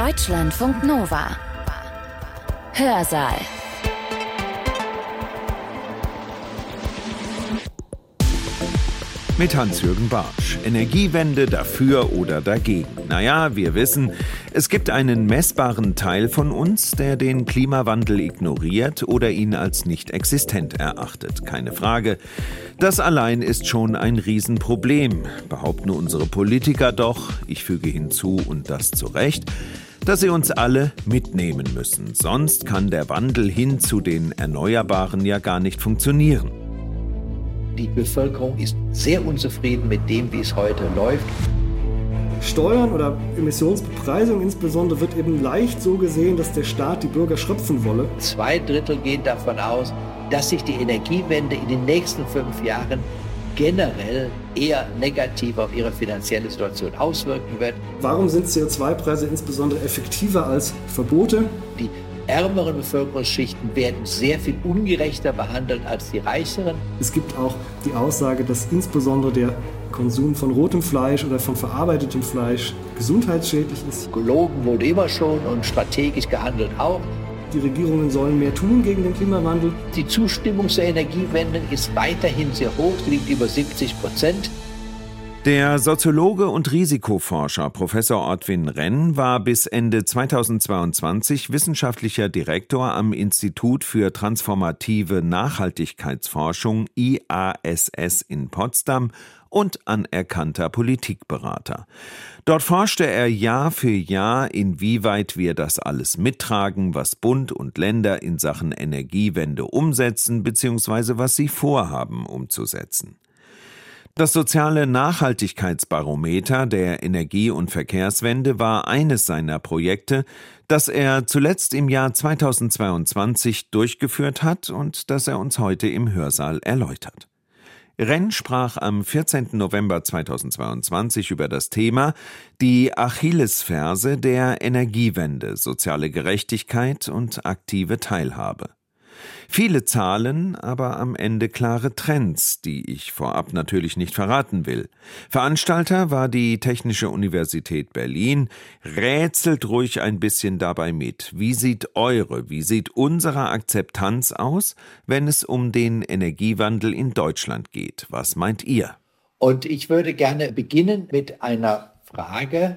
Deutschlandfunk Nova. Hörsaal. Mit Hans-Jürgen Bartsch. Energiewende dafür oder dagegen. Naja, wir wissen, es gibt einen messbaren Teil von uns, der den Klimawandel ignoriert oder ihn als nicht existent erachtet. Keine Frage. Das allein ist schon ein Riesenproblem, behaupten unsere Politiker doch. Ich füge hinzu, und das zu Recht dass sie uns alle mitnehmen müssen. Sonst kann der Wandel hin zu den Erneuerbaren ja gar nicht funktionieren. Die Bevölkerung ist sehr unzufrieden mit dem, wie es heute läuft. Steuern oder Emissionsbepreisung insbesondere wird eben leicht so gesehen, dass der Staat die Bürger schröpfen wolle. Zwei Drittel gehen davon aus, dass sich die Energiewende in den nächsten fünf Jahren generell eher negativ auf ihre finanzielle Situation auswirken wird. Warum sind CO2-Preise insbesondere effektiver als Verbote? Die ärmeren Bevölkerungsschichten werden sehr viel ungerechter behandelt als die reicheren. Es gibt auch die Aussage, dass insbesondere der Konsum von rotem Fleisch oder von verarbeitetem Fleisch gesundheitsschädlich ist. Gelogen wurde immer schon und strategisch gehandelt auch. Die Regierungen sollen mehr tun gegen den Klimawandel. Die Zustimmung zur Energiewende ist weiterhin sehr hoch, sie liegt über 70 Prozent. Der Soziologe und Risikoforscher Professor Ortwin Renn war bis Ende 2022 wissenschaftlicher Direktor am Institut für transformative Nachhaltigkeitsforschung IASS in Potsdam und anerkannter Politikberater. Dort forschte er Jahr für Jahr, inwieweit wir das alles mittragen, was Bund und Länder in Sachen Energiewende umsetzen bzw. was sie vorhaben umzusetzen. Das soziale Nachhaltigkeitsbarometer der Energie- und Verkehrswende war eines seiner Projekte, das er zuletzt im Jahr 2022 durchgeführt hat und das er uns heute im Hörsaal erläutert. Renn sprach am 14. November 2022 über das Thema die Achillesferse der Energiewende, soziale Gerechtigkeit und aktive Teilhabe. Viele Zahlen, aber am Ende klare Trends, die ich vorab natürlich nicht verraten will. Veranstalter war die Technische Universität Berlin. Rätselt ruhig ein bisschen dabei mit. Wie sieht eure, wie sieht unsere Akzeptanz aus, wenn es um den Energiewandel in Deutschland geht? Was meint ihr? Und ich würde gerne beginnen mit einer Frage,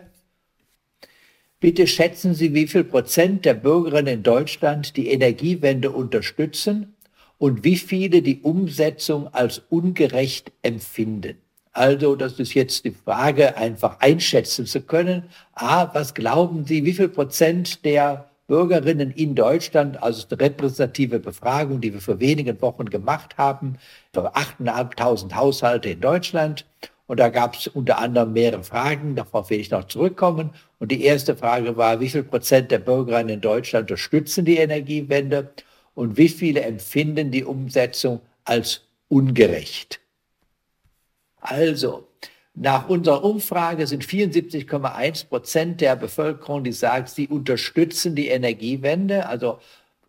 Bitte schätzen Sie, wie viel Prozent der Bürgerinnen in Deutschland die Energiewende unterstützen und wie viele die Umsetzung als ungerecht empfinden. Also, das ist jetzt die Frage, einfach einschätzen zu können. A, was glauben Sie, wie viel Prozent der Bürgerinnen in Deutschland, also eine repräsentative Befragung, die wir vor wenigen Wochen gemacht haben, für 8.500 Haushalte in Deutschland. Und da gab es unter anderem mehrere Fragen, darauf will ich noch zurückkommen. Und die erste Frage war, wie viel Prozent der Bürgerinnen in Deutschland unterstützen die Energiewende und wie viele empfinden die Umsetzung als ungerecht? Also, nach unserer Umfrage sind 74,1 Prozent der Bevölkerung, die sagt, sie unterstützen die Energiewende. Also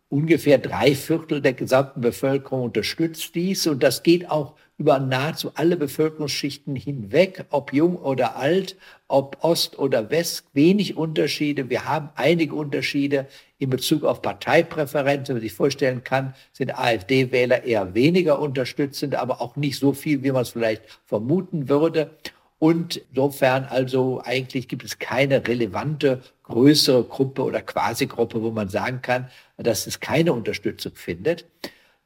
ungefähr drei Viertel der gesamten Bevölkerung unterstützt dies. Und das geht auch über nahezu alle Bevölkerungsschichten hinweg, ob jung oder alt, ob Ost oder West, wenig Unterschiede. Wir haben einige Unterschiede in Bezug auf Parteipräferenzen. Wenn man sich vorstellen kann, sind AfD-Wähler eher weniger unterstützend, aber auch nicht so viel, wie man es vielleicht vermuten würde. Und insofern also eigentlich gibt es keine relevante größere Gruppe oder Quasi-Gruppe, wo man sagen kann, dass es keine Unterstützung findet.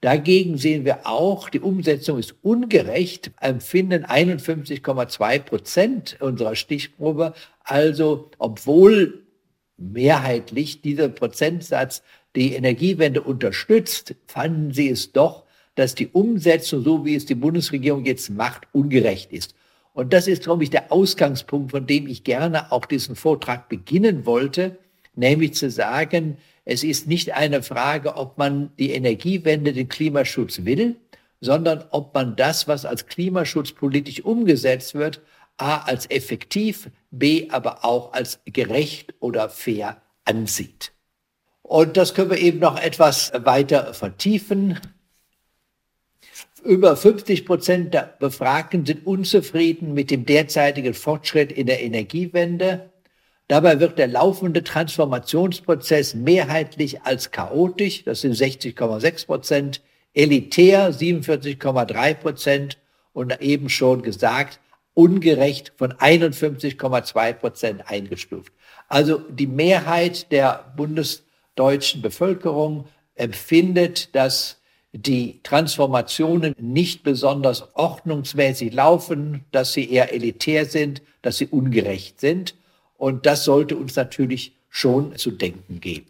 Dagegen sehen wir auch, die Umsetzung ist ungerecht, empfinden 51,2 Prozent unserer Stichprobe. Also, obwohl mehrheitlich dieser Prozentsatz die Energiewende unterstützt, fanden sie es doch, dass die Umsetzung, so wie es die Bundesregierung jetzt macht, ungerecht ist. Und das ist, glaube ich, der Ausgangspunkt, von dem ich gerne auch diesen Vortrag beginnen wollte, nämlich zu sagen, es ist nicht eine Frage, ob man die Energiewende, den Klimaschutz will, sondern ob man das, was als Klimaschutz politisch umgesetzt wird, a als effektiv, b aber auch als gerecht oder fair ansieht. Und das können wir eben noch etwas weiter vertiefen. Über 50 Prozent der Befragten sind unzufrieden mit dem derzeitigen Fortschritt in der Energiewende. Dabei wird der laufende Transformationsprozess mehrheitlich als chaotisch, das sind 60,6 Prozent, elitär 47,3 Prozent und eben schon gesagt, ungerecht von 51,2 Prozent eingestuft. Also die Mehrheit der bundesdeutschen Bevölkerung empfindet, dass die Transformationen nicht besonders ordnungsmäßig laufen, dass sie eher elitär sind, dass sie ungerecht sind. Und das sollte uns natürlich schon zu denken geben.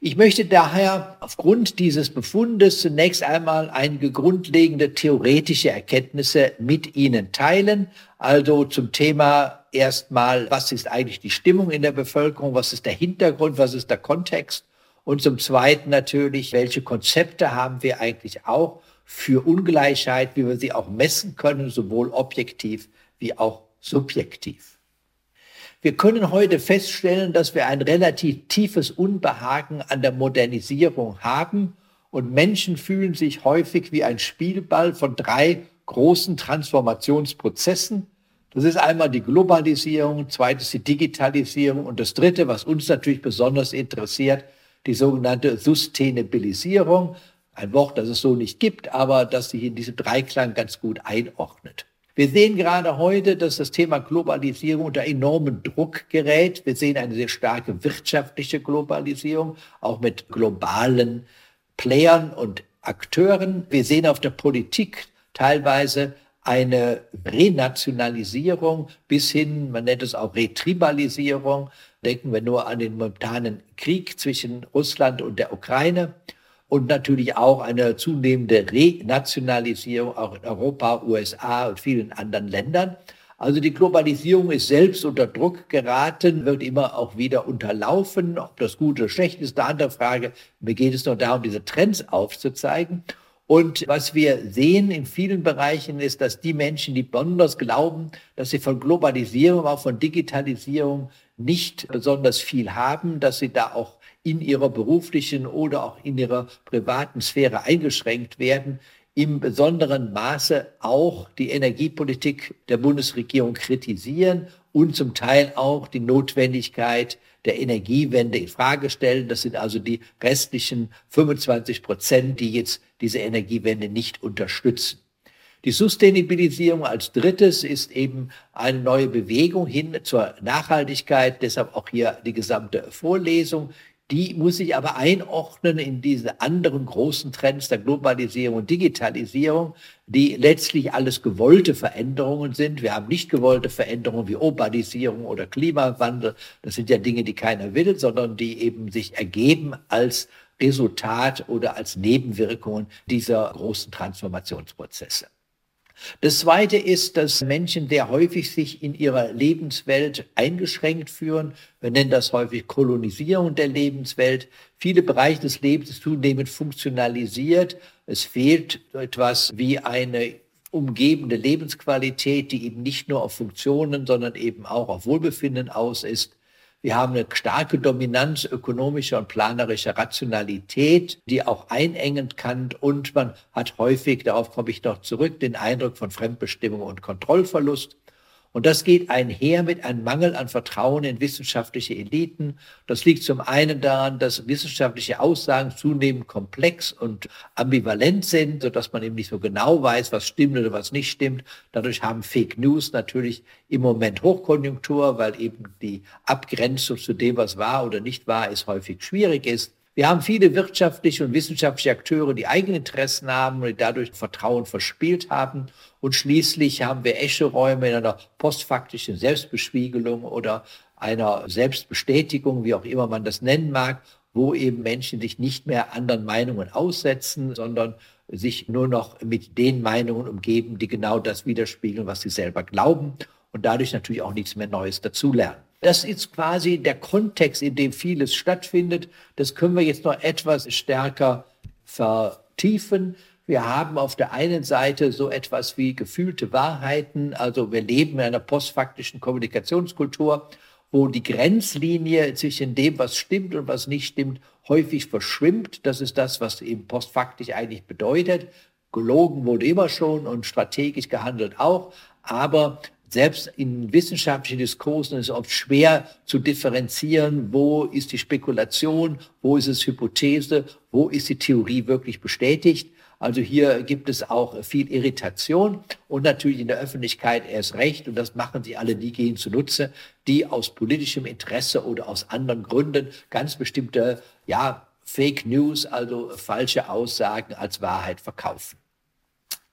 Ich möchte daher aufgrund dieses Befundes zunächst einmal einige grundlegende theoretische Erkenntnisse mit Ihnen teilen. Also zum Thema erstmal, was ist eigentlich die Stimmung in der Bevölkerung, was ist der Hintergrund, was ist der Kontext und zum Zweiten natürlich, welche Konzepte haben wir eigentlich auch für Ungleichheit, wie wir sie auch messen können, sowohl objektiv wie auch subjektiv. Wir können heute feststellen, dass wir ein relativ tiefes Unbehagen an der Modernisierung haben und Menschen fühlen sich häufig wie ein Spielball von drei großen Transformationsprozessen. Das ist einmal die Globalisierung, zweites die Digitalisierung und das dritte, was uns natürlich besonders interessiert, die sogenannte Sustainabilisierung. Ein Wort, das es so nicht gibt, aber das sich in diesem Dreiklang ganz gut einordnet. Wir sehen gerade heute, dass das Thema Globalisierung unter enormen Druck gerät. Wir sehen eine sehr starke wirtschaftliche Globalisierung, auch mit globalen Playern und Akteuren. Wir sehen auf der Politik teilweise eine Renationalisierung bis hin, man nennt es auch Retribalisierung. Denken wir nur an den momentanen Krieg zwischen Russland und der Ukraine und natürlich auch eine zunehmende Renationalisierung auch in Europa, USA und vielen anderen Ländern. Also die Globalisierung ist selbst unter Druck geraten, wird immer auch wieder unterlaufen. Ob das gut oder schlecht ist, eine andere Frage. Mir geht es nur darum, diese Trends aufzuzeigen. Und was wir sehen in vielen Bereichen ist, dass die Menschen, die besonders glauben, dass sie von Globalisierung, auch von Digitalisierung nicht besonders viel haben, dass sie da auch in ihrer beruflichen oder auch in ihrer privaten Sphäre eingeschränkt werden, im besonderen Maße auch die Energiepolitik der Bundesregierung kritisieren und zum Teil auch die Notwendigkeit der Energiewende in Frage stellen. Das sind also die restlichen 25 Prozent, die jetzt diese Energiewende nicht unterstützen. Die Sustainabilisierung als drittes ist eben eine neue Bewegung hin zur Nachhaltigkeit. Deshalb auch hier die gesamte Vorlesung. Die muss sich aber einordnen in diese anderen großen Trends der Globalisierung und Digitalisierung, die letztlich alles gewollte Veränderungen sind. Wir haben nicht gewollte Veränderungen wie Urbanisierung oder Klimawandel. Das sind ja Dinge, die keiner will, sondern die eben sich ergeben als Resultat oder als Nebenwirkungen dieser großen Transformationsprozesse. Das Zweite ist, dass Menschen sehr häufig sich in ihrer Lebenswelt eingeschränkt führen. Wir nennen das häufig Kolonisierung der Lebenswelt. Viele Bereiche des Lebens zunehmend funktionalisiert. Es fehlt etwas wie eine umgebende Lebensqualität, die eben nicht nur auf Funktionen, sondern eben auch auf Wohlbefinden aus ist. Wir haben eine starke Dominanz ökonomischer und planerischer Rationalität, die auch einengend kann. Und man hat häufig, darauf komme ich noch zurück, den Eindruck von Fremdbestimmung und Kontrollverlust. Und das geht einher mit einem Mangel an Vertrauen in wissenschaftliche Eliten. Das liegt zum einen daran, dass wissenschaftliche Aussagen zunehmend komplex und ambivalent sind, sodass man eben nicht so genau weiß, was stimmt oder was nicht stimmt. Dadurch haben Fake News natürlich im Moment Hochkonjunktur, weil eben die Abgrenzung zu dem, was wahr oder nicht wahr ist, häufig schwierig ist. Wir haben viele wirtschaftliche und wissenschaftliche Akteure, die eigene Interessen haben und die dadurch Vertrauen verspielt haben. Und schließlich haben wir Escheräume in einer postfaktischen Selbstbespiegelung oder einer Selbstbestätigung, wie auch immer man das nennen mag, wo eben Menschen sich nicht mehr anderen Meinungen aussetzen, sondern sich nur noch mit den Meinungen umgeben, die genau das widerspiegeln, was sie selber glauben und dadurch natürlich auch nichts mehr Neues dazulernen. Das ist quasi der Kontext, in dem vieles stattfindet. Das können wir jetzt noch etwas stärker vertiefen. Wir haben auf der einen Seite so etwas wie gefühlte Wahrheiten. Also wir leben in einer postfaktischen Kommunikationskultur, wo die Grenzlinie zwischen dem, was stimmt und was nicht stimmt, häufig verschwimmt. Das ist das, was eben postfaktisch eigentlich bedeutet. Gelogen wurde immer schon und strategisch gehandelt auch. Aber selbst in wissenschaftlichen Diskursen ist es oft schwer zu differenzieren, wo ist die Spekulation, wo ist es Hypothese, wo ist die Theorie wirklich bestätigt. Also hier gibt es auch viel Irritation und natürlich in der Öffentlichkeit erst recht. Und das machen sie alle diejenigen zunutze, die aus politischem Interesse oder aus anderen Gründen ganz bestimmte, ja, Fake News, also falsche Aussagen als Wahrheit verkaufen.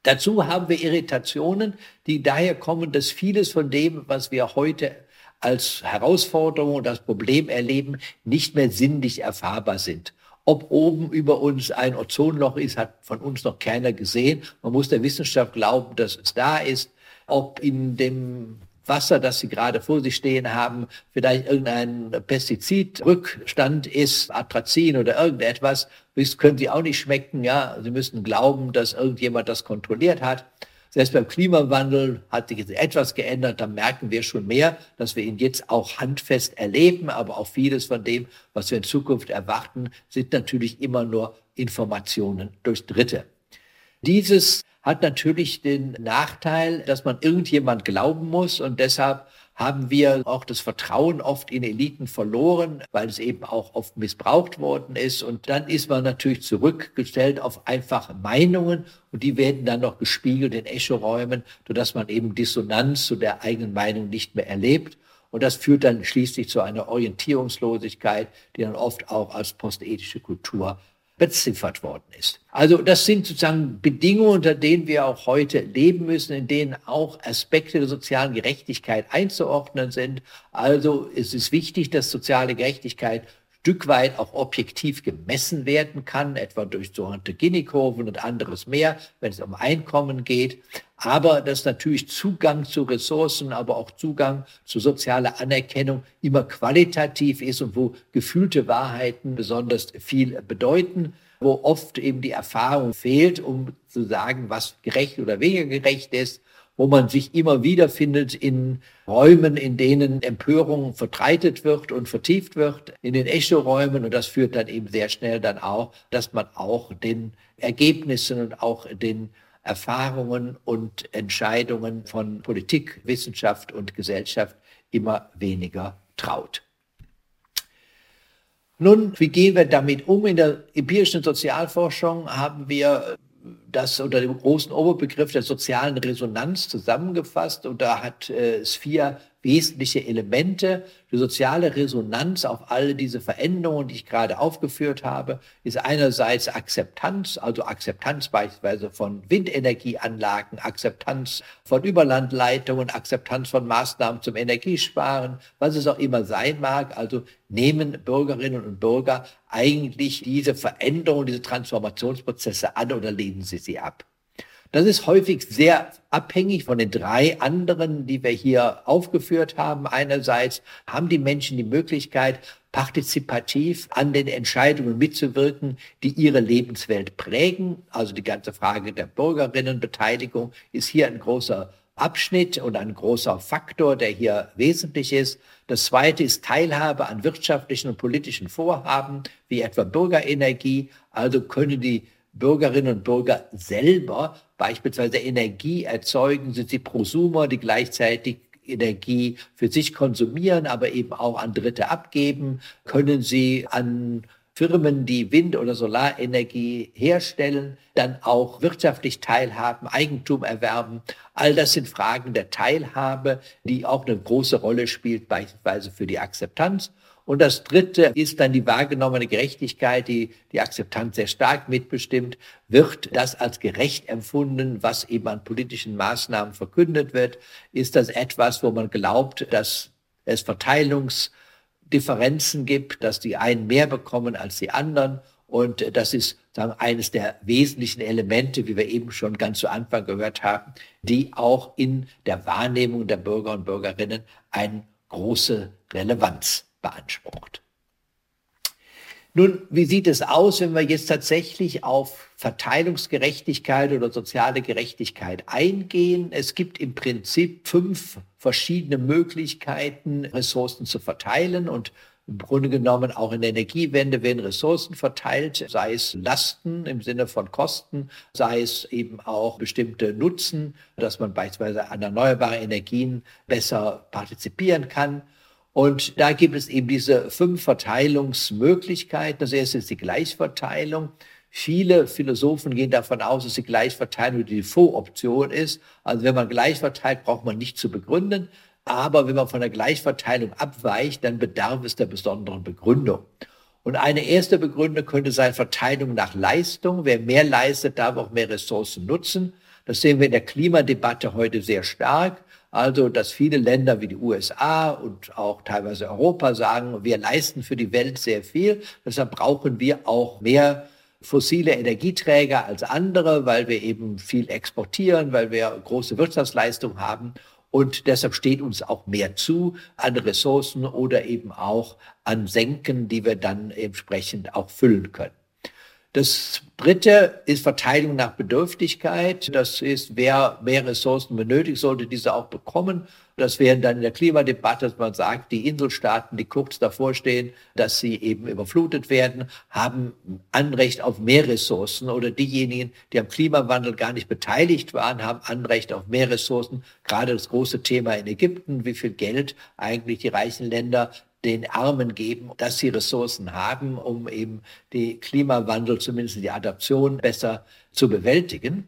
Dazu haben wir Irritationen, die daher kommen, dass vieles von dem, was wir heute als Herausforderung und als Problem erleben, nicht mehr sinnlich erfahrbar sind. Ob oben über uns ein Ozonloch ist, hat von uns noch keiner gesehen. Man muss der Wissenschaft glauben, dass es da ist. Ob in dem Wasser, das Sie gerade vor sich stehen haben, vielleicht irgendein Pestizidrückstand ist, Atrazin oder irgendetwas, das können Sie auch nicht schmecken. Ja, Sie müssen glauben, dass irgendjemand das kontrolliert hat. Selbst beim Klimawandel hat sich etwas geändert, da merken wir schon mehr, dass wir ihn jetzt auch handfest erleben, aber auch vieles von dem, was wir in Zukunft erwarten, sind natürlich immer nur Informationen durch Dritte. Dieses hat natürlich den Nachteil, dass man irgendjemand glauben muss und deshalb haben wir auch das Vertrauen oft in Eliten verloren, weil es eben auch oft missbraucht worden ist. Und dann ist man natürlich zurückgestellt auf einfache Meinungen und die werden dann noch gespiegelt in Echoräumen, sodass man eben Dissonanz zu der eigenen Meinung nicht mehr erlebt. Und das führt dann schließlich zu einer Orientierungslosigkeit, die dann oft auch als postethische Kultur beziffert worden ist. Also das sind sozusagen Bedingungen, unter denen wir auch heute leben müssen, in denen auch Aspekte der sozialen Gerechtigkeit einzuordnen sind. Also es ist wichtig, dass soziale Gerechtigkeit Stück weit auch objektiv gemessen werden kann, etwa durch sogenannte Gini-Kurven und anderes mehr, wenn es um Einkommen geht. Aber dass natürlich Zugang zu Ressourcen, aber auch Zugang zu sozialer Anerkennung immer qualitativ ist und wo gefühlte Wahrheiten besonders viel bedeuten, wo oft eben die Erfahrung fehlt, um zu sagen, was gerecht oder weniger gerecht ist wo man sich immer wieder findet in Räumen, in denen Empörung verbreitet wird und vertieft wird, in den Echo-Räumen. Und das führt dann eben sehr schnell dann auch, dass man auch den Ergebnissen und auch den Erfahrungen und Entscheidungen von Politik, Wissenschaft und Gesellschaft immer weniger traut. Nun, wie gehen wir damit um? In der empirischen Sozialforschung haben wir das unter dem großen Oberbegriff der sozialen Resonanz zusammengefasst und da hat äh, es vier wesentliche Elemente. Die soziale Resonanz auf all diese Veränderungen, die ich gerade aufgeführt habe, ist einerseits Akzeptanz, also Akzeptanz beispielsweise von Windenergieanlagen, Akzeptanz von Überlandleitungen, Akzeptanz von Maßnahmen zum Energiesparen, was es auch immer sein mag. Also nehmen Bürgerinnen und Bürger eigentlich diese Veränderungen, diese Transformationsprozesse an oder lehnen sie sie ab? Das ist häufig sehr abhängig von den drei anderen, die wir hier aufgeführt haben. Einerseits haben die Menschen die Möglichkeit, partizipativ an den Entscheidungen mitzuwirken, die ihre Lebenswelt prägen. Also die ganze Frage der Bürgerinnenbeteiligung ist hier ein großer Abschnitt und ein großer Faktor, der hier wesentlich ist. Das zweite ist Teilhabe an wirtschaftlichen und politischen Vorhaben, wie etwa Bürgerenergie. Also können die Bürgerinnen und Bürger selber beispielsweise Energie erzeugen, sind sie Prosumer, die gleichzeitig Energie für sich konsumieren, aber eben auch an Dritte abgeben, können sie an Firmen, die Wind- oder Solarenergie herstellen, dann auch wirtschaftlich teilhaben, Eigentum erwerben. All das sind Fragen der Teilhabe, die auch eine große Rolle spielt, beispielsweise für die Akzeptanz. Und das Dritte ist dann die wahrgenommene Gerechtigkeit, die die Akzeptanz sehr stark mitbestimmt. Wird das als gerecht empfunden, was eben an politischen Maßnahmen verkündet wird? Ist das etwas, wo man glaubt, dass es Verteilungsdifferenzen gibt, dass die einen mehr bekommen als die anderen? Und das ist sagen, eines der wesentlichen Elemente, wie wir eben schon ganz zu Anfang gehört haben, die auch in der Wahrnehmung der Bürger und Bürgerinnen eine große Relevanz beansprucht. Nun, wie sieht es aus, wenn wir jetzt tatsächlich auf Verteilungsgerechtigkeit oder soziale Gerechtigkeit eingehen? Es gibt im Prinzip fünf verschiedene Möglichkeiten, Ressourcen zu verteilen und Im Grunde genommen auch in der Energiewende werden Ressourcen verteilt, sei es Lasten im Sinne von Kosten, sei es eben auch bestimmte Nutzen, dass man beispielsweise an erneuerbare Energien besser partizipieren kann. Und da gibt es eben diese fünf Verteilungsmöglichkeiten. Das erste ist die Gleichverteilung. Viele Philosophen gehen davon aus, dass die Gleichverteilung die Default-Option ist. Also wenn man gleich verteilt, braucht man nicht zu begründen. Aber wenn man von der Gleichverteilung abweicht, dann bedarf es der besonderen Begründung. Und eine erste Begründung könnte sein Verteilung nach Leistung. Wer mehr leistet, darf auch mehr Ressourcen nutzen. Das sehen wir in der Klimadebatte heute sehr stark. Also, dass viele Länder wie die USA und auch teilweise Europa sagen, wir leisten für die Welt sehr viel. Deshalb brauchen wir auch mehr fossile Energieträger als andere, weil wir eben viel exportieren, weil wir große Wirtschaftsleistung haben. Und deshalb steht uns auch mehr zu an Ressourcen oder eben auch an Senken, die wir dann entsprechend auch füllen können. Das dritte ist Verteilung nach Bedürftigkeit. Das ist, wer mehr Ressourcen benötigt, sollte diese auch bekommen. Das wäre dann in der Klimadebatte, dass man sagt, die Inselstaaten, die kurz davor stehen, dass sie eben überflutet werden, haben Anrecht auf mehr Ressourcen oder diejenigen, die am Klimawandel gar nicht beteiligt waren, haben Anrecht auf mehr Ressourcen. Gerade das große Thema in Ägypten, wie viel Geld eigentlich die reichen Länder den Armen geben, dass sie Ressourcen haben, um eben die Klimawandel, zumindest die Adaption besser zu bewältigen.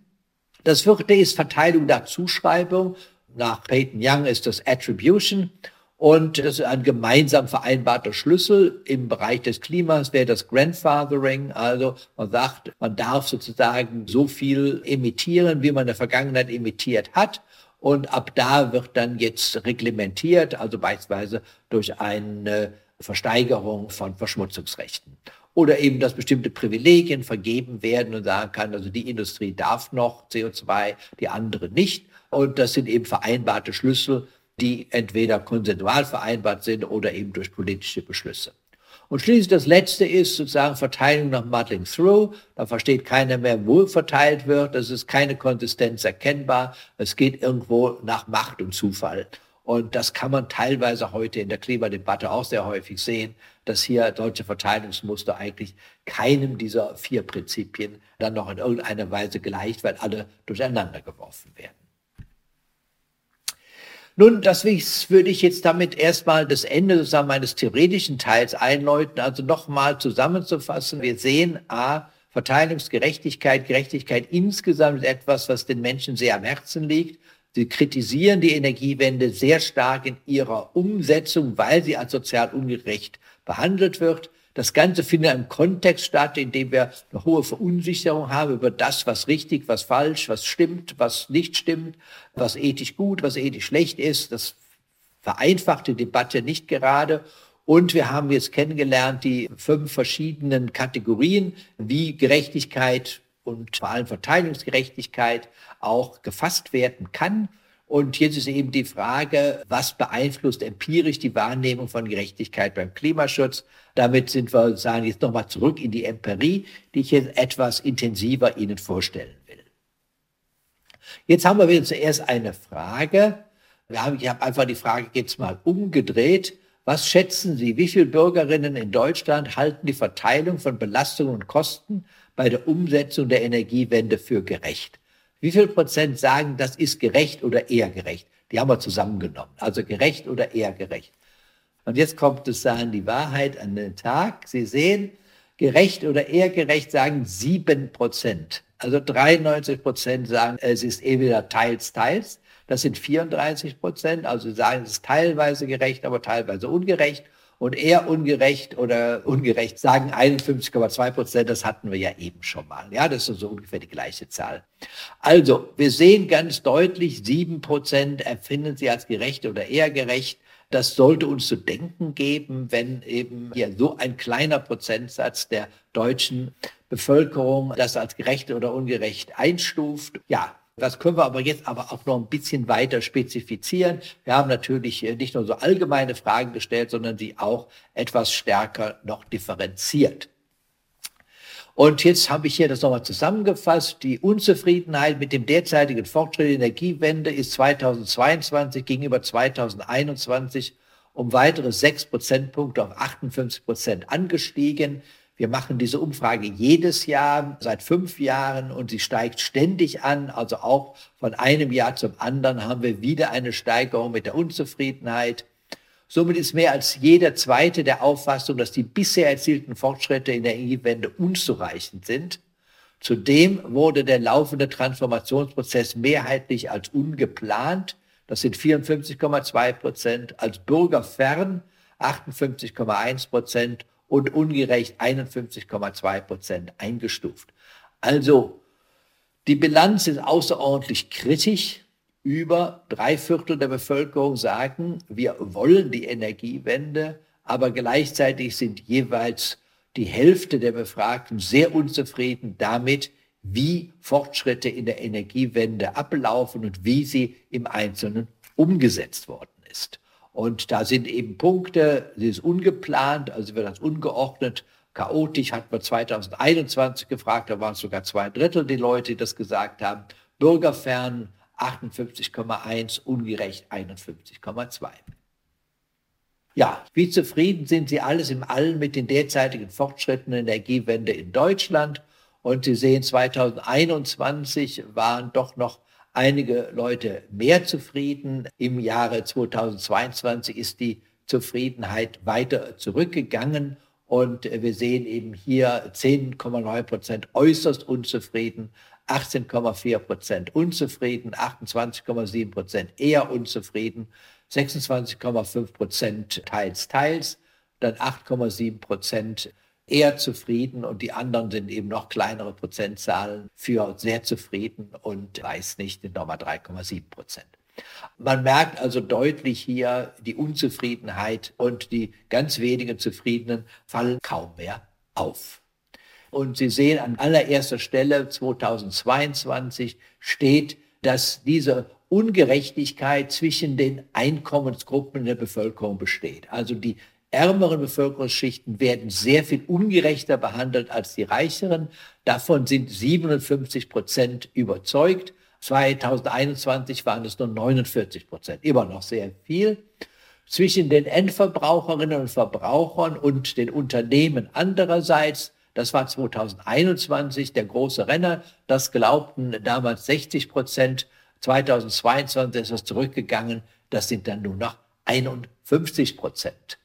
Das vierte ist Verteilung nach Zuschreibung. Nach Peyton Young ist das Attribution. Und das ist ein gemeinsam vereinbarter Schlüssel. Im Bereich des Klimas wäre das Grandfathering. Also man sagt, man darf sozusagen so viel emittieren, wie man in der Vergangenheit emittiert hat. Und ab da wird dann jetzt reglementiert, also beispielsweise durch eine Versteigerung von Verschmutzungsrechten. Oder eben, dass bestimmte Privilegien vergeben werden und sagen kann, also die Industrie darf noch CO2, die andere nicht. Und das sind eben vereinbarte Schlüssel, die entweder konsensual vereinbart sind oder eben durch politische Beschlüsse. Und schließlich das letzte ist sozusagen Verteilung nach Muddling Through. Da versteht keiner mehr, wo verteilt wird. Es ist keine Konsistenz erkennbar. Es geht irgendwo nach Macht und Zufall. Und das kann man teilweise heute in der Klimadebatte auch sehr häufig sehen, dass hier solche Verteilungsmuster eigentlich keinem dieser vier Prinzipien dann noch in irgendeiner Weise gleicht, weil alle durcheinander geworfen werden. Nun, das würde ich jetzt damit erstmal das Ende sozusagen meines theoretischen Teils einläuten. Also nochmal zusammenzufassen. Wir sehen, a, Verteilungsgerechtigkeit, Gerechtigkeit insgesamt ist etwas, was den Menschen sehr am Herzen liegt. Sie kritisieren die Energiewende sehr stark in ihrer Umsetzung, weil sie als sozial ungerecht behandelt wird. Das Ganze findet im Kontext statt, in dem wir eine hohe Verunsicherung haben über das, was richtig, was falsch, was stimmt, was nicht stimmt, was ethisch gut, was ethisch schlecht ist. Das vereinfacht die Debatte nicht gerade. Und wir haben jetzt kennengelernt die fünf verschiedenen Kategorien, wie Gerechtigkeit und vor allem Verteilungsgerechtigkeit auch gefasst werden kann. Und jetzt ist eben die Frage, was beeinflusst empirisch die Wahrnehmung von Gerechtigkeit beim Klimaschutz? Damit sind wir sozusagen jetzt nochmal zurück in die Empirie, die ich jetzt etwas intensiver Ihnen vorstellen will. Jetzt haben wir wieder zuerst eine Frage. Haben, ich habe einfach die Frage jetzt mal umgedreht. Was schätzen Sie, wie viele Bürgerinnen in Deutschland halten die Verteilung von Belastungen und Kosten bei der Umsetzung der Energiewende für gerecht? Wie viel Prozent sagen, das ist gerecht oder eher gerecht? Die haben wir zusammengenommen. Also gerecht oder eher gerecht. Und jetzt kommt es an die Wahrheit an den Tag. Sie sehen, gerecht oder eher gerecht sagen sieben Prozent. Also 93 Prozent sagen, es ist eh wieder teils, teils. Das sind 34 Prozent. Also sagen, es ist teilweise gerecht, aber teilweise ungerecht und eher ungerecht oder ungerecht sagen 51,2 Prozent, das hatten wir ja eben schon mal. Ja, das ist so ungefähr die gleiche Zahl. Also, wir sehen ganz deutlich, sieben Prozent erfinden sie als gerecht oder eher gerecht. Das sollte uns zu denken geben, wenn eben hier so ein kleiner Prozentsatz der deutschen Bevölkerung das als gerecht oder ungerecht einstuft. Ja, das können wir aber jetzt aber auch noch ein bisschen weiter spezifizieren. Wir haben natürlich äh, nicht nur so allgemeine Fragen gestellt, sondern sie auch etwas stärker noch differenziert. Und jetzt habe ich hier das nochmal zusammengefasst. Die Unzufriedenheit mit dem derzeitigen Fortschritt der Energiewende ist 2022 gegenüber 2021 um weitere sechs Prozentpunkte auf 58 Prozent angestiegen. Wir machen diese Umfrage jedes Jahr, seit fünf Jahren, und sie steigt ständig an. Also auch von einem Jahr zum anderen haben wir wieder eine Steigerung mit der Unzufriedenheit. Somit ist mehr als jeder Zweite der Auffassung, dass die bisher erzielten Fortschritte in der Energiewende unzureichend sind. Zudem wurde der laufende Transformationsprozess mehrheitlich als ungeplant, das sind 54,2 Prozent, als bürgerfern 58,1 Prozent und ungerecht 51,2 Prozent eingestuft. Also die Bilanz ist außerordentlich kritisch. Über drei Viertel der Bevölkerung sagen, wir wollen die Energiewende, aber gleichzeitig sind jeweils die Hälfte der Befragten sehr unzufrieden damit, wie Fortschritte in der Energiewende ablaufen und wie sie im Einzelnen umgesetzt worden ist. Und da sind eben Punkte, sie ist ungeplant, also wird das ungeordnet, chaotisch, hat man 2021 gefragt, da waren sogar zwei Drittel die Leute, die das gesagt haben, bürgerfern 58,1, ungerecht 51,2. Ja, wie zufrieden sind Sie alles im Allen mit den derzeitigen Fortschritten der Energiewende in Deutschland? Und Sie sehen, 2021 waren doch noch einige Leute mehr zufrieden. Im Jahre 2022 ist die Zufriedenheit weiter zurückgegangen. Und wir sehen eben hier 10,9 Prozent äußerst unzufrieden, 18,4 Prozent unzufrieden, 28,7 Prozent eher unzufrieden, 26,5 Prozent teils, teils, dann 8,7 Prozent eher zufrieden und die anderen sind eben noch kleinere Prozentzahlen für sehr zufrieden und weiß nicht, nochmal 3,7 Prozent. Man merkt also deutlich hier die Unzufriedenheit und die ganz wenigen Zufriedenen fallen kaum mehr auf. Und Sie sehen an allererster Stelle 2022 steht, dass diese Ungerechtigkeit zwischen den Einkommensgruppen der Bevölkerung besteht. Also die ärmeren Bevölkerungsschichten werden sehr viel ungerechter behandelt als die reicheren. Davon sind 57 Prozent überzeugt. 2021 waren es nur 49 Prozent, immer noch sehr viel. Zwischen den Endverbraucherinnen und Verbrauchern und den Unternehmen andererseits, das war 2021 der große Renner, das glaubten damals 60 Prozent. 2022 ist es zurückgegangen, das sind dann nur noch 51 Prozent.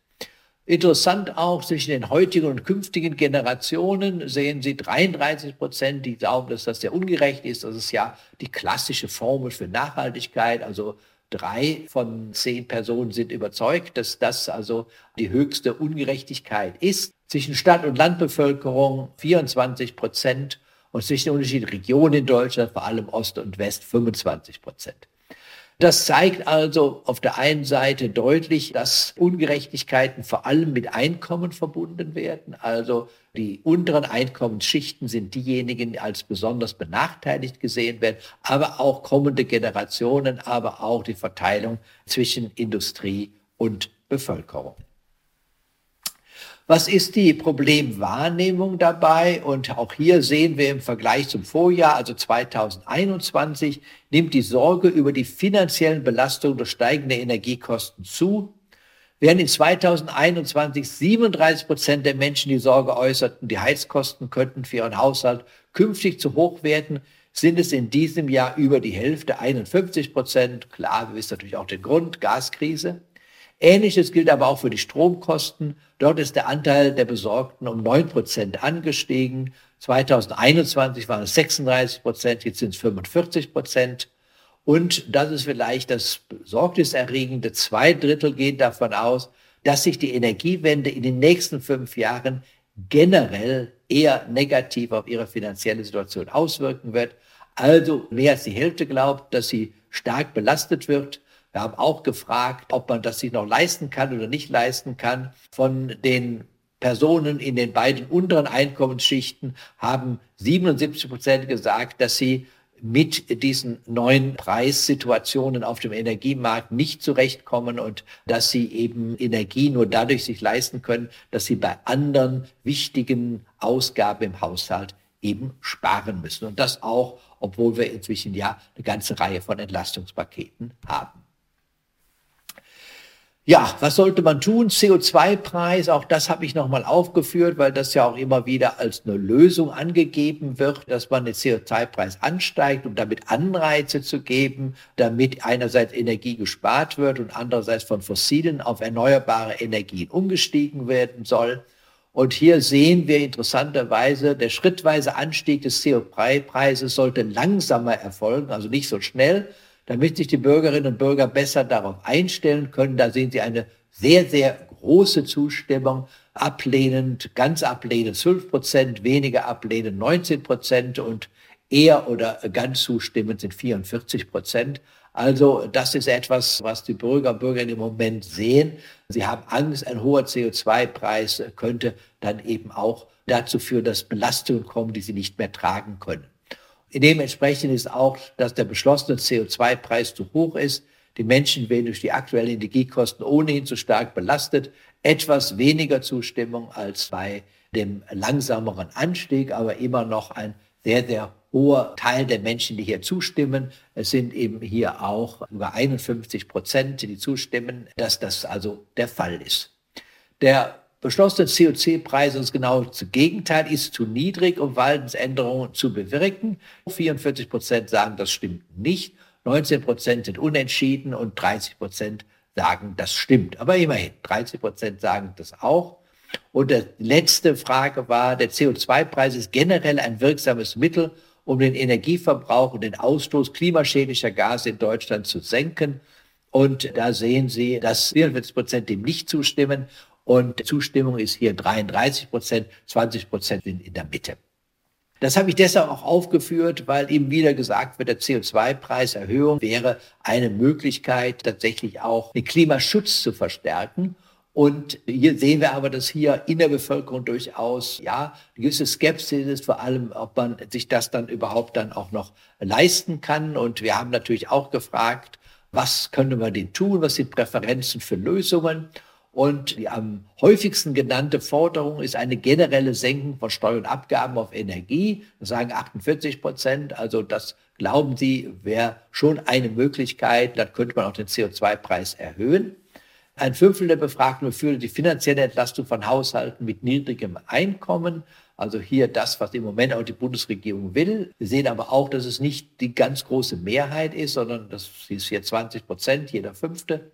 Interessant auch zwischen den heutigen und künftigen Generationen sehen Sie 33 Prozent, die glauben, dass das sehr ungerecht ist. Das ist ja die klassische Formel für Nachhaltigkeit. Also drei von zehn Personen sind überzeugt, dass das also die höchste Ungerechtigkeit ist. Zwischen Stadt- und Landbevölkerung 24 Prozent und zwischen den unterschiedlichen Regionen in Deutschland, vor allem Ost und West, 25 Prozent. Das zeigt also auf der einen Seite deutlich, dass Ungerechtigkeiten vor allem mit Einkommen verbunden werden. Also die unteren Einkommensschichten sind diejenigen, die als besonders benachteiligt gesehen werden, aber auch kommende Generationen, aber auch die Verteilung zwischen Industrie und Bevölkerung. Was ist die Problemwahrnehmung dabei? Und auch hier sehen wir im Vergleich zum Vorjahr, also 2021, nimmt die Sorge über die finanziellen Belastungen durch steigende Energiekosten zu. Während in 2021 37 Prozent der Menschen die Sorge äußerten, die Heizkosten könnten für ihren Haushalt künftig zu hoch werden, sind es in diesem Jahr über die Hälfte, 51 Prozent. Klar, wir wissen natürlich auch den Grund, Gaskrise. Ähnliches gilt aber auch für die Stromkosten. Dort ist der Anteil der Besorgten um 9 Prozent angestiegen. 2021 waren es 36 Prozent, jetzt sind es 45 Prozent. Und das ist vielleicht das besorgniserregende. Zwei Drittel gehen davon aus, dass sich die Energiewende in den nächsten fünf Jahren generell eher negativ auf ihre finanzielle Situation auswirken wird. Also mehr als die Hälfte glaubt, dass sie stark belastet wird. Wir haben auch gefragt, ob man das sich noch leisten kann oder nicht leisten kann. Von den Personen in den beiden unteren Einkommensschichten haben 77 Prozent gesagt, dass sie mit diesen neuen Preissituationen auf dem Energiemarkt nicht zurechtkommen und dass sie eben Energie nur dadurch sich leisten können, dass sie bei anderen wichtigen Ausgaben im Haushalt eben sparen müssen. Und das auch, obwohl wir inzwischen ja eine ganze Reihe von Entlastungspaketen haben. Ja, was sollte man tun? CO2-Preis, auch das habe ich nochmal aufgeführt, weil das ja auch immer wieder als eine Lösung angegeben wird, dass man den CO2-Preis ansteigt, um damit Anreize zu geben, damit einerseits Energie gespart wird und andererseits von fossilen auf erneuerbare Energien umgestiegen werden soll. Und hier sehen wir interessanterweise, der schrittweise Anstieg des CO2-Preises sollte langsamer erfolgen, also nicht so schnell, damit sich die Bürgerinnen und Bürger besser darauf einstellen können. Da sehen Sie eine sehr, sehr große Zustimmung. Ablehnend, ganz ablehnend 12 Prozent, weniger ablehnend 19 Prozent und eher oder ganz zustimmend sind 44 Prozent. Also das ist etwas, was die Bürger und Bürger im Moment sehen. Sie haben Angst, ein hoher CO2-Preis könnte dann eben auch dazu führen, dass Belastungen kommen, die sie nicht mehr tragen können. Dementsprechend ist auch, dass der beschlossene CO2-Preis zu hoch ist. Die Menschen werden durch die aktuellen Energiekosten ohnehin zu stark belastet. Etwas weniger Zustimmung als bei dem langsameren Anstieg, aber immer noch ein sehr, sehr hoher Teil der Menschen, die hier zustimmen. Es sind eben hier auch über 51 Prozent, die zustimmen, dass das also der Fall ist. Der beschlossene CO2-Preis ist genau das Gegenteil, ist zu niedrig, um Verhaltensänderungen zu bewirken. 44 Prozent sagen, das stimmt nicht. 19 Prozent sind unentschieden und 30 Prozent sagen, das stimmt. Aber immerhin, 30 Prozent sagen das auch. Und die letzte Frage war, der CO2-Preis ist generell ein wirksames Mittel, um den Energieverbrauch und den Ausstoß klimaschädlicher Gase in Deutschland zu senken. Und da sehen Sie, dass 44 Prozent dem nicht zustimmen und Zustimmung ist hier 33 Prozent, 20 Prozent sind in der Mitte. Das habe ich deshalb auch aufgeführt, weil eben wieder gesagt wird, der CO2-Preiserhöhung wäre eine Möglichkeit, tatsächlich auch den Klimaschutz zu verstärken. Und hier sehen wir aber, dass hier in der Bevölkerung durchaus, ja, eine gewisse Skepsis ist, vor allem, ob man sich das dann überhaupt dann auch noch leisten kann. Und wir haben natürlich auch gefragt, was könnte man denn tun? Was sind Präferenzen für Lösungen? Und die am häufigsten genannte Forderung ist eine generelle Senkung von Steuern und Abgaben auf Energie. Das sagen 48 Prozent. Also das glauben Sie wäre schon eine Möglichkeit. Dann könnte man auch den CO2-Preis erhöhen. Ein Fünftel der Befragten befürwortet die finanzielle Entlastung von Haushalten mit niedrigem Einkommen. Also hier das, was im Moment auch die Bundesregierung will. Wir sehen aber auch, dass es nicht die ganz große Mehrheit ist, sondern das ist hier 20 Prozent, jeder Fünfte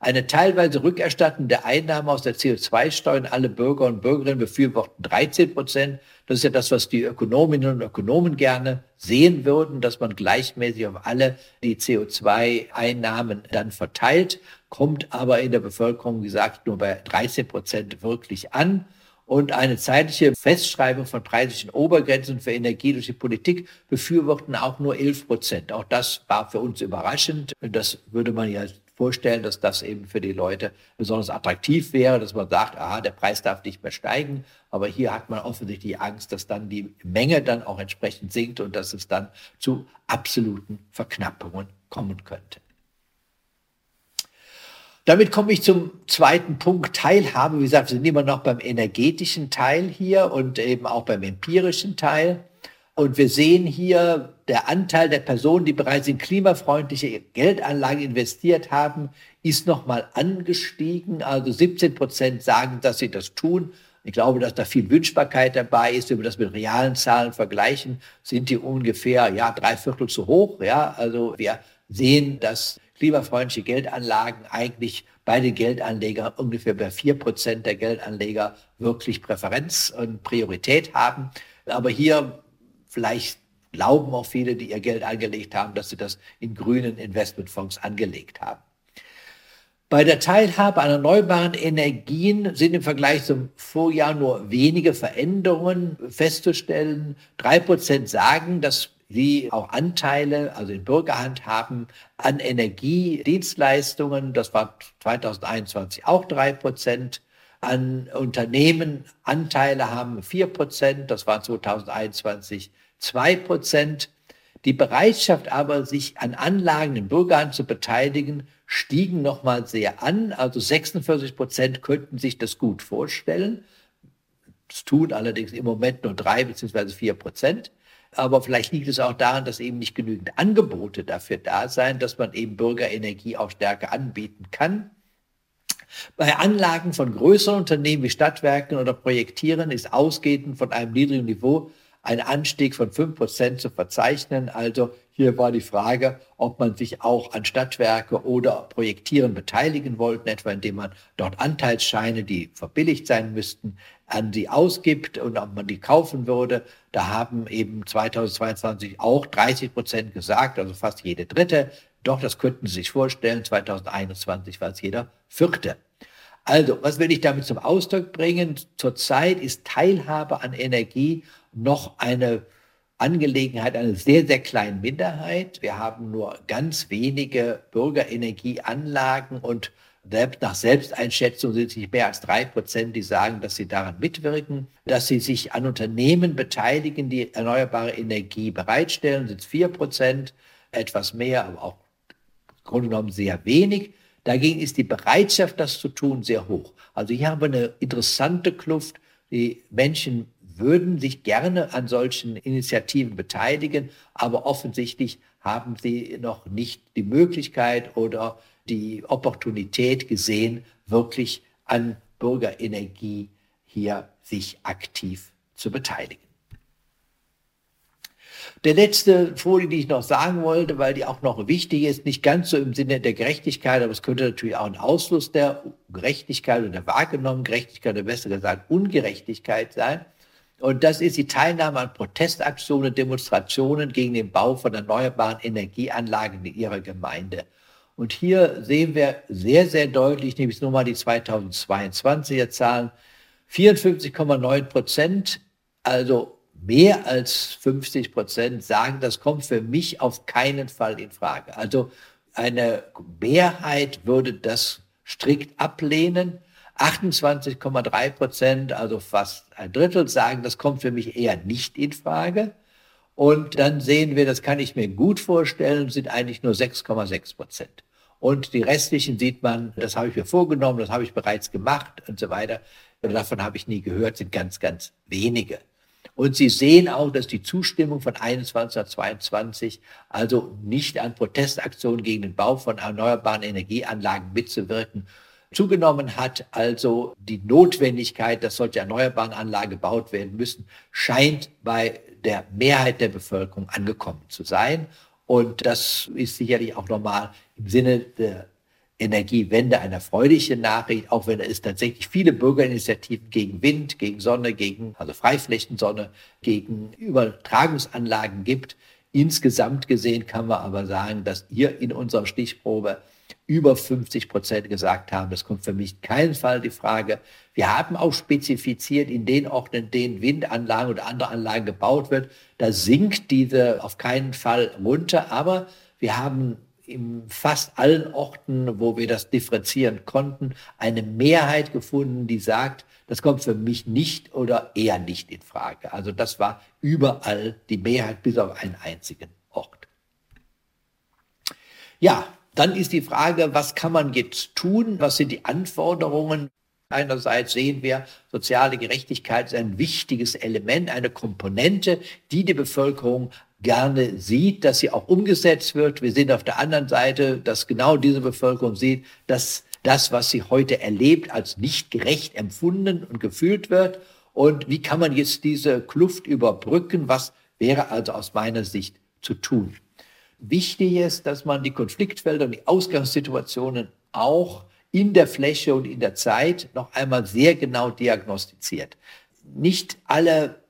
eine teilweise Rückerstattung der Einnahmen aus der CO2-Steuer an alle Bürger und Bürgerinnen befürworten 13 Prozent. Das ist ja das, was die Ökonominnen und Ökonomen gerne sehen würden, dass man gleichmäßig auf alle die CO2-Einnahmen dann verteilt, kommt aber in der Bevölkerung, wie gesagt, nur bei 13 Prozent wirklich an und eine zeitliche Festschreibung von preislichen Obergrenzen für Energie durch die Politik befürworten auch nur 11 Prozent. Auch das war für uns überraschend. Das würde man ja vorstellen, dass das eben für die Leute besonders attraktiv wäre, dass man sagt, aha, der Preis darf nicht mehr steigen. Aber hier hat man offensichtlich Angst, dass dann die Menge dann auch entsprechend sinkt und dass es dann zu absoluten Verknappungen kommen könnte. Damit komme ich zum zweiten Punkt, Teilhabe. Wie gesagt, wir sind immer noch beim energetischen Teil hier und eben auch beim empirischen Teil. Und wir sehen hier, der Anteil der Personen, die bereits in klimafreundliche Geldanlagen investiert haben, ist nochmal angestiegen. Also 17 Prozent sagen, dass sie das tun. Ich glaube, dass da viel Wünschbarkeit dabei ist. Wenn wir das mit realen Zahlen vergleichen, sind die ungefähr, ja, drei Viertel zu hoch. Ja, also wir sehen, dass klimafreundliche Geldanlagen eigentlich bei den Geldanlegern ungefähr bei vier Prozent der Geldanleger wirklich Präferenz und Priorität haben. Aber hier Vielleicht glauben auch viele, die ihr Geld angelegt haben, dass sie das in grünen Investmentfonds angelegt haben. Bei der Teilhabe an erneuerbaren Energien sind im Vergleich zum Vorjahr nur wenige Veränderungen festzustellen. Drei Prozent sagen, dass sie auch Anteile, also in Bürgerhand haben, an Energiedienstleistungen. Das war 2021 auch drei Prozent. An Unternehmen Anteile haben vier Prozent. Das war 2021 zwei Prozent. Die Bereitschaft aber, sich an Anlagen in Bürgerhand zu beteiligen, stiegen nochmal sehr an. Also 46 Prozent könnten sich das gut vorstellen. Das tun allerdings im Moment nur drei beziehungsweise vier Prozent. Aber vielleicht liegt es auch daran, dass eben nicht genügend Angebote dafür da sein, dass man eben Bürgerenergie auch stärker anbieten kann. Bei Anlagen von größeren Unternehmen wie Stadtwerken oder Projektieren ist ausgehend von einem niedrigen Niveau ein Anstieg von 5% zu verzeichnen. Also hier war die Frage, ob man sich auch an Stadtwerke oder Projektieren beteiligen wollte, etwa indem man dort Anteilsscheine, die verbilligt sein müssten, an sie ausgibt und ob man die kaufen würde. Da haben eben 2022 auch 30 Prozent gesagt, also fast jede dritte. Doch, das könnten Sie sich vorstellen. 2021 war es jeder vierte. Also, was will ich damit zum Ausdruck bringen? Zurzeit ist Teilhabe an Energie noch eine Angelegenheit einer sehr, sehr kleinen Minderheit. Wir haben nur ganz wenige Bürgerenergieanlagen und selbst nach Selbsteinschätzung sind es nicht mehr als drei Prozent, die sagen, dass sie daran mitwirken. Dass sie sich an Unternehmen beteiligen, die erneuerbare Energie bereitstellen, sind es vier Prozent, etwas mehr, aber auch im Grunde genommen sehr wenig. Dagegen ist die Bereitschaft, das zu tun, sehr hoch. Also hier haben wir eine interessante Kluft. Die Menschen würden sich gerne an solchen Initiativen beteiligen, aber offensichtlich haben sie noch nicht die Möglichkeit oder die Opportunität gesehen, wirklich an Bürgerenergie hier sich aktiv zu beteiligen. Der letzte Folie, die ich noch sagen wollte, weil die auch noch wichtig ist, nicht ganz so im Sinne der Gerechtigkeit, aber es könnte natürlich auch ein Ausfluss der Gerechtigkeit oder der wahrgenommenen Gerechtigkeit oder besser gesagt Ungerechtigkeit sein. Und das ist die Teilnahme an Protestaktionen, Demonstrationen gegen den Bau von erneuerbaren Energieanlagen in ihrer Gemeinde. Und hier sehen wir sehr, sehr deutlich, nehme ich nur mal die 2022er Zahlen, 54,9 Prozent, also mehr als 50 Prozent sagen, das kommt für mich auf keinen Fall in Frage. Also eine Mehrheit würde das strikt ablehnen. 28,3 Prozent, also fast ein Drittel, sagen, das kommt für mich eher nicht in Frage. Und dann sehen wir, das kann ich mir gut vorstellen, sind eigentlich nur 6,6 Prozent. Und die restlichen sieht man, das habe ich mir vorgenommen, das habe ich bereits gemacht und so weiter. Davon habe ich nie gehört, sind ganz, ganz wenige. Und Sie sehen auch, dass die Zustimmung von 21 22 also nicht an Protestaktionen gegen den Bau von erneuerbaren Energieanlagen mitzuwirken zugenommen hat. Also die Notwendigkeit, dass solche erneuerbaren Anlagen gebaut werden müssen, scheint bei der Mehrheit der Bevölkerung angekommen zu sein. Und das ist sicherlich auch nochmal im Sinne der Energiewende eine freudige Nachricht, auch wenn es tatsächlich viele Bürgerinitiativen gegen Wind, gegen Sonne, gegen, also Freiflächensonne, gegen Übertragungsanlagen gibt. Insgesamt gesehen kann man aber sagen, dass hier in unserer Stichprobe über 50 Prozent gesagt haben, das kommt für mich keinen Fall die Frage. Wir haben auch spezifiziert in den Orten, in denen Windanlagen oder andere Anlagen gebaut wird, da sinkt diese auf keinen Fall runter, aber wir haben in fast allen Orten, wo wir das differenzieren konnten, eine Mehrheit gefunden, die sagt, das kommt für mich nicht oder eher nicht in Frage. Also das war überall die Mehrheit bis auf einen einzigen Ort. Ja, dann ist die Frage, was kann man jetzt tun? Was sind die Anforderungen? Einerseits sehen wir, soziale Gerechtigkeit ist ein wichtiges Element, eine Komponente, die die Bevölkerung gerne sieht, dass sie auch umgesetzt wird. Wir sehen auf der anderen Seite, dass genau diese Bevölkerung sieht, dass das, was sie heute erlebt, als nicht gerecht empfunden und gefühlt wird. Und wie kann man jetzt diese Kluft überbrücken? Was wäre also aus meiner Sicht zu tun? Wichtig ist, dass man die Konfliktfelder und die Ausgangssituationen auch in der Fläche und in der Zeit noch einmal sehr genau diagnostiziert. Nicht alle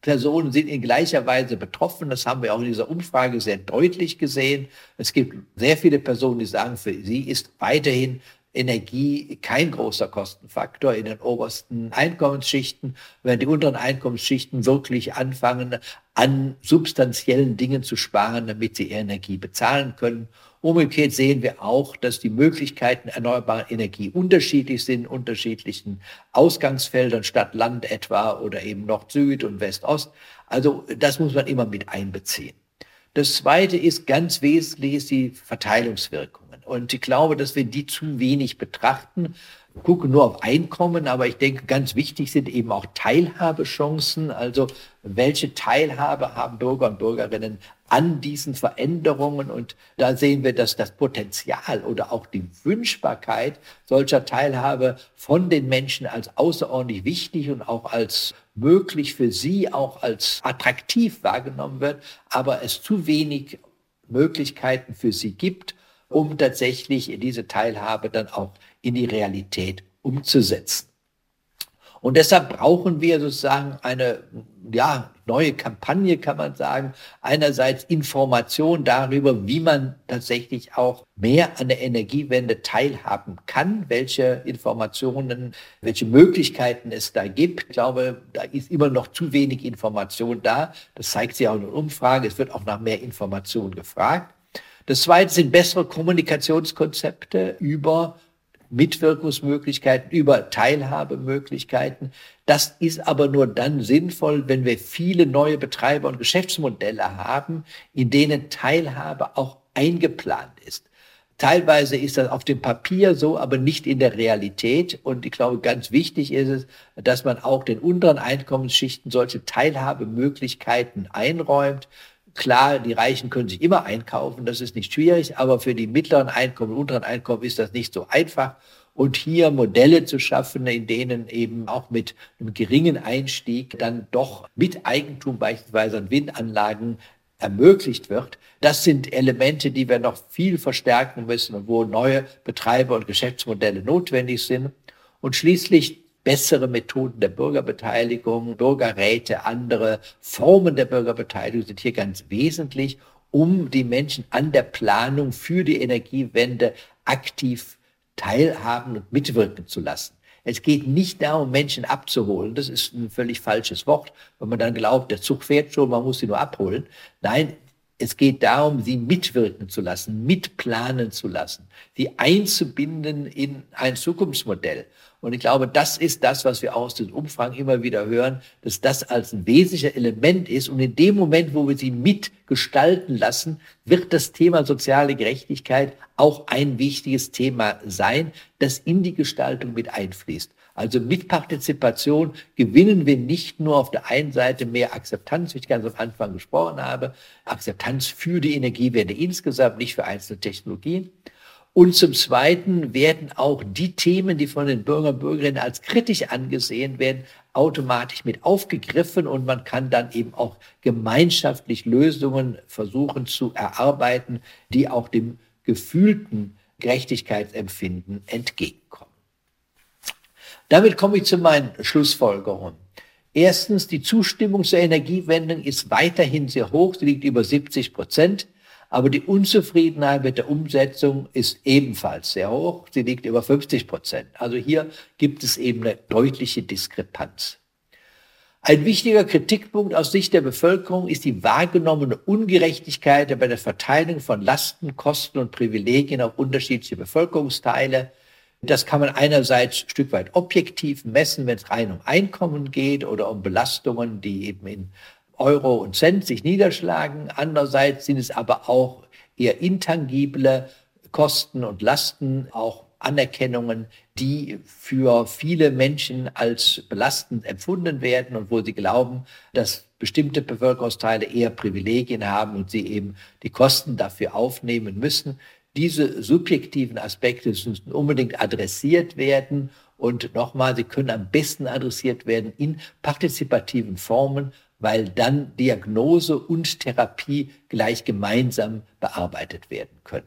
Personen sind in gleicher Weise betroffen. Das haben wir auch in dieser Umfrage sehr deutlich gesehen. Es gibt sehr viele Personen, die sagen, für sie ist weiterhin Energie kein großer Kostenfaktor in den obersten Einkommensschichten. Wenn die unteren Einkommensschichten wirklich anfangen, an substanziellen Dingen zu sparen, damit sie Energie bezahlen können. Umgekehrt sehen wir auch, dass die Möglichkeiten erneuerbarer Energie unterschiedlich sind, unterschiedlichen Ausgangsfeldern, Stadt, Land etwa oder eben Nord-Süd und West-Ost. Also das muss man immer mit einbeziehen. Das Zweite ist ganz wesentlich ist die Verteilungswirkungen. Und ich glaube, dass wir die zu wenig betrachten gucken nur auf Einkommen, aber ich denke, ganz wichtig sind eben auch Teilhabechancen. Also welche Teilhabe haben Bürger und Bürgerinnen an diesen Veränderungen? Und da sehen wir, dass das Potenzial oder auch die Wünschbarkeit solcher Teilhabe von den Menschen als außerordentlich wichtig und auch als möglich für sie, auch als attraktiv wahrgenommen wird, aber es zu wenig Möglichkeiten für sie gibt, um tatsächlich diese Teilhabe dann auch in die Realität umzusetzen. Und deshalb brauchen wir sozusagen eine ja, neue Kampagne, kann man sagen. Einerseits Information darüber, wie man tatsächlich auch mehr an der Energiewende teilhaben kann, welche Informationen, welche Möglichkeiten es da gibt. Ich glaube, da ist immer noch zu wenig Information da. Das zeigt sich auch in der Umfrage. Es wird auch nach mehr Information gefragt. Das zweite sind bessere Kommunikationskonzepte über Mitwirkungsmöglichkeiten, über Teilhabemöglichkeiten. Das ist aber nur dann sinnvoll, wenn wir viele neue Betreiber und Geschäftsmodelle haben, in denen Teilhabe auch eingeplant ist. Teilweise ist das auf dem Papier so, aber nicht in der Realität. Und ich glaube, ganz wichtig ist es, dass man auch den unteren Einkommensschichten solche Teilhabemöglichkeiten einräumt. Klar, die Reichen können sich immer einkaufen, das ist nicht schwierig, aber für die mittleren Einkommen, unteren Einkommen ist das nicht so einfach. Und hier Modelle zu schaffen, in denen eben auch mit einem geringen Einstieg dann doch mit Eigentum beispielsweise an Windanlagen ermöglicht wird. Das sind Elemente, die wir noch viel verstärken müssen und wo neue Betreiber und Geschäftsmodelle notwendig sind. Und schließlich bessere Methoden der Bürgerbeteiligung, Bürgerräte, andere Formen der Bürgerbeteiligung sind hier ganz wesentlich, um die Menschen an der Planung für die Energiewende aktiv teilhaben und mitwirken zu lassen. Es geht nicht darum, Menschen abzuholen. Das ist ein völlig falsches Wort, wenn man dann glaubt, der Zug fährt schon, man muss sie nur abholen. Nein, es geht darum, sie mitwirken zu lassen, mitplanen zu lassen, sie einzubinden in ein Zukunftsmodell. Und ich glaube, das ist das, was wir aus den Umfragen immer wieder hören, dass das als ein wesentlicher Element ist. Und in dem Moment, wo wir sie mitgestalten lassen, wird das Thema soziale Gerechtigkeit auch ein wichtiges Thema sein, das in die Gestaltung mit einfließt. Also mit Partizipation gewinnen wir nicht nur auf der einen Seite mehr Akzeptanz, wie ich ganz am Anfang gesprochen habe, Akzeptanz für die Energiewende insgesamt, nicht für einzelne Technologien, und zum Zweiten werden auch die Themen, die von den Bürgern und Bürgerinnen als kritisch angesehen werden, automatisch mit aufgegriffen und man kann dann eben auch gemeinschaftlich Lösungen versuchen zu erarbeiten, die auch dem gefühlten Gerechtigkeitsempfinden entgegenkommen. Damit komme ich zu meinen Schlussfolgerungen. Erstens, die Zustimmung zur Energiewende ist weiterhin sehr hoch, sie liegt über 70 Prozent. Aber die Unzufriedenheit mit der Umsetzung ist ebenfalls sehr hoch. Sie liegt über 50 Prozent. Also hier gibt es eben eine deutliche Diskrepanz. Ein wichtiger Kritikpunkt aus Sicht der Bevölkerung ist die wahrgenommene Ungerechtigkeit bei der Verteilung von Lasten, Kosten und Privilegien auf unterschiedliche Bevölkerungsteile. Das kann man einerseits ein Stück weit objektiv messen, wenn es rein um Einkommen geht oder um Belastungen, die eben in Euro und Cent sich niederschlagen. Andererseits sind es aber auch eher intangible Kosten und Lasten, auch Anerkennungen, die für viele Menschen als belastend empfunden werden und wo sie glauben, dass bestimmte Bevölkerungsteile eher Privilegien haben und sie eben die Kosten dafür aufnehmen müssen. Diese subjektiven Aspekte müssen unbedingt adressiert werden und nochmal, sie können am besten adressiert werden in partizipativen Formen, weil dann Diagnose und Therapie gleich gemeinsam bearbeitet werden können.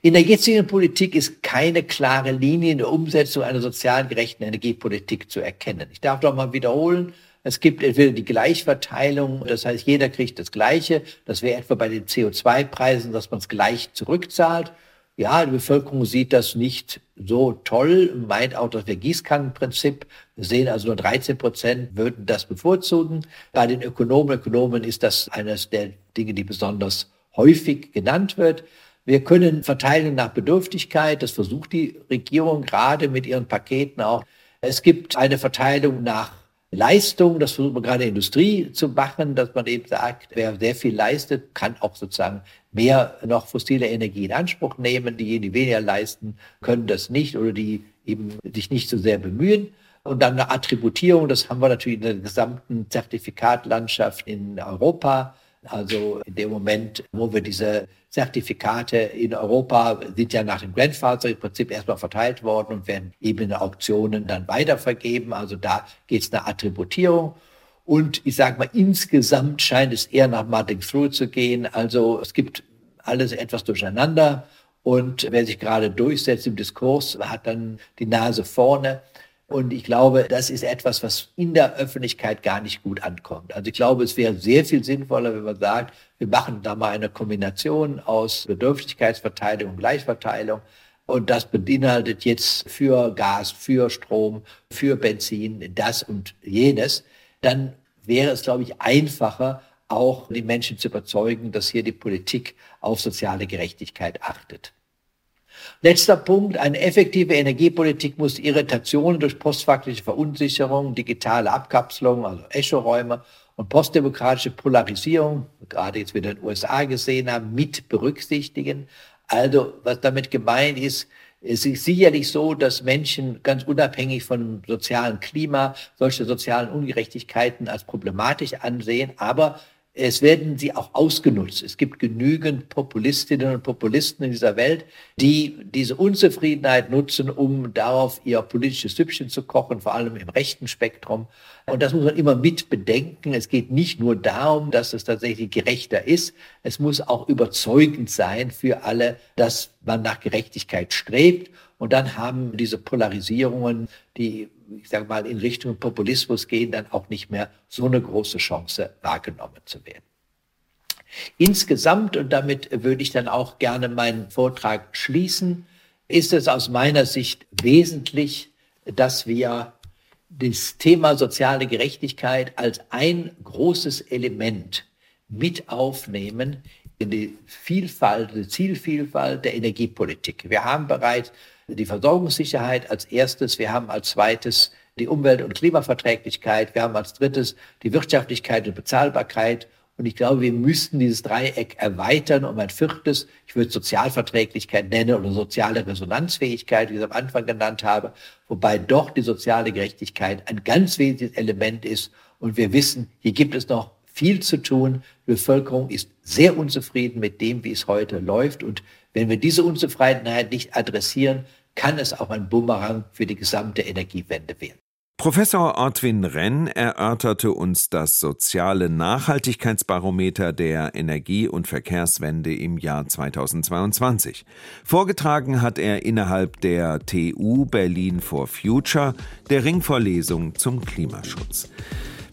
In der jetzigen Politik ist keine klare Linie in der Umsetzung einer sozial gerechten Energiepolitik zu erkennen. Ich darf doch mal wiederholen, es gibt entweder die Gleichverteilung, das heißt, jeder kriegt das Gleiche. Das wäre etwa bei den CO2-Preisen, dass man es gleich zurückzahlt. Ja, die Bevölkerung sieht das nicht so toll, meint auch das Gießkannenprinzip. Wir sehen also nur 13 Prozent würden das bevorzugen. Bei den Ökonomen, Ökonomen ist das eines der Dinge, die besonders häufig genannt wird. Wir können verteilen nach Bedürftigkeit. Das versucht die Regierung gerade mit ihren Paketen auch. Es gibt eine Verteilung nach Leistung, das versucht man gerade in der Industrie zu machen, dass man eben sagt, wer sehr viel leistet, kann auch sozusagen mehr noch fossile Energie in Anspruch nehmen. Diejenigen, die weniger leisten, können das nicht oder die eben sich nicht so sehr bemühen. Und dann eine Attributierung, das haben wir natürlich in der gesamten Zertifikatlandschaft in Europa. Also in dem Moment, wo wir diese Zertifikate in Europa sind ja nach dem Grandfather-Prinzip erstmal verteilt worden und werden eben in Auktionen dann weitervergeben. Also da geht es eine Attributierung. Und ich sage mal, insgesamt scheint es eher nach Martin Through zu gehen. Also es gibt alles etwas durcheinander. Und wer sich gerade durchsetzt im Diskurs, hat dann die Nase vorne. Und ich glaube, das ist etwas, was in der Öffentlichkeit gar nicht gut ankommt. Also ich glaube, es wäre sehr viel sinnvoller, wenn man sagt, wir machen da mal eine Kombination aus Bedürftigkeitsverteilung und Gleichverteilung. Und das beinhaltet jetzt für Gas, für Strom, für Benzin, das und jenes. Dann wäre es, glaube ich, einfacher, auch die Menschen zu überzeugen, dass hier die Politik auf soziale Gerechtigkeit achtet. Letzter Punkt, eine effektive Energiepolitik muss Irritationen durch postfaktliche Verunsicherung, digitale Abkapselung, also Echoräume und postdemokratische Polarisierung, gerade jetzt wieder in den USA gesehen haben, mit berücksichtigen. Also was damit gemeint ist, es ist sicherlich so, dass Menschen ganz unabhängig von sozialem Klima solche sozialen Ungerechtigkeiten als problematisch ansehen, aber es werden sie auch ausgenutzt. Es gibt genügend Populistinnen und Populisten in dieser Welt, die diese Unzufriedenheit nutzen, um darauf ihr politisches Süppchen zu kochen, vor allem im rechten Spektrum. Und das muss man immer mit bedenken. Es geht nicht nur darum, dass es tatsächlich gerechter ist. Es muss auch überzeugend sein für alle, dass man nach Gerechtigkeit strebt. Und dann haben diese Polarisierungen, die ich sage mal, in Richtung Populismus gehen, dann auch nicht mehr so eine große Chance wahrgenommen zu werden. Insgesamt, und damit würde ich dann auch gerne meinen Vortrag schließen, ist es aus meiner Sicht wesentlich, dass wir das Thema soziale Gerechtigkeit als ein großes Element mit aufnehmen in die Vielfalt, die Zielvielfalt der Energiepolitik. Wir haben bereits die Versorgungssicherheit als erstes, wir haben als zweites die Umwelt- und Klimaverträglichkeit, wir haben als drittes die Wirtschaftlichkeit und Bezahlbarkeit. Und ich glaube, wir müssten dieses Dreieck erweitern um ein viertes, ich würde Sozialverträglichkeit nennen oder soziale Resonanzfähigkeit, wie ich es am Anfang genannt habe, wobei doch die soziale Gerechtigkeit ein ganz wesentliches Element ist. Und wir wissen, hier gibt es noch viel zu tun. Die Bevölkerung ist sehr unzufrieden mit dem, wie es heute läuft. Und wenn wir diese Unzufriedenheit nicht adressieren, kann es auch ein Bumerang für die gesamte Energiewende werden. Professor Ortwin Renn erörterte uns das soziale Nachhaltigkeitsbarometer der Energie- und Verkehrswende im Jahr 2022. Vorgetragen hat er innerhalb der TU Berlin for Future, der Ringvorlesung zum Klimaschutz.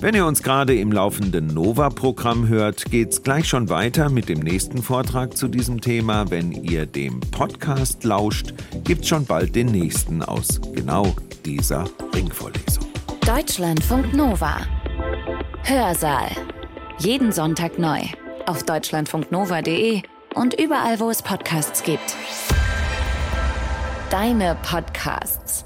Wenn ihr uns gerade im laufenden Nova-Programm hört, geht's gleich schon weiter mit dem nächsten Vortrag zu diesem Thema. Wenn ihr dem Podcast lauscht, gibt's schon bald den nächsten aus genau dieser Ringvorlesung. Deutschlandfunk Nova. Hörsaal. Jeden Sonntag neu. Auf deutschlandfunknova.de und überall, wo es Podcasts gibt. Deine Podcasts.